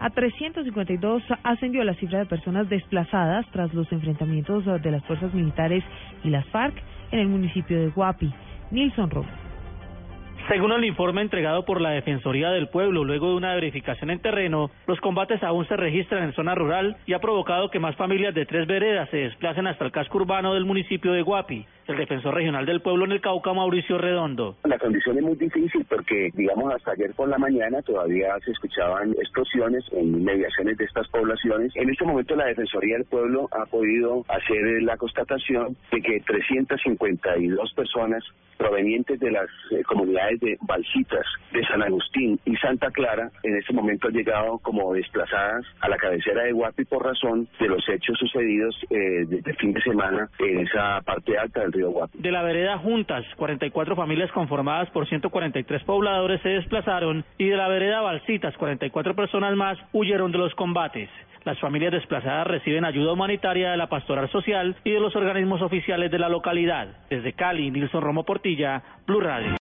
A 352 ascendió la cifra de personas desplazadas tras los enfrentamientos de las fuerzas militares y las FARC en el municipio de Guapi. Nilson Romo. Según el informe entregado por la Defensoría del Pueblo luego de una verificación en terreno, los combates aún se registran en zona rural y ha provocado que más familias de tres veredas se desplacen hasta el casco urbano del municipio de Guapi. El defensor regional del pueblo en el Cauca, Mauricio Redondo. La condición es muy difícil porque, digamos, hasta ayer por la mañana todavía se escuchaban explosiones en mediaciones de estas poblaciones. En este momento la Defensoría del Pueblo ha podido hacer la constatación de que 352 personas provenientes de las eh, comunidades de Balsitas, de San Agustín y Santa Clara, en este momento han llegado como desplazadas a la cabecera de Guapi por razón de los hechos sucedidos eh, desde el fin de semana en esa parte alta del De la vereda Juntas, 44 familias conformadas por 143 pobladores se desplazaron y de la vereda Balsitas, 44 personas más huyeron de los combates. Las familias desplazadas reciben ayuda humanitaria de la Pastoral Social y de los organismos oficiales de la localidad. Desde Cali, Nilson Romo Portilla, Blue Radio.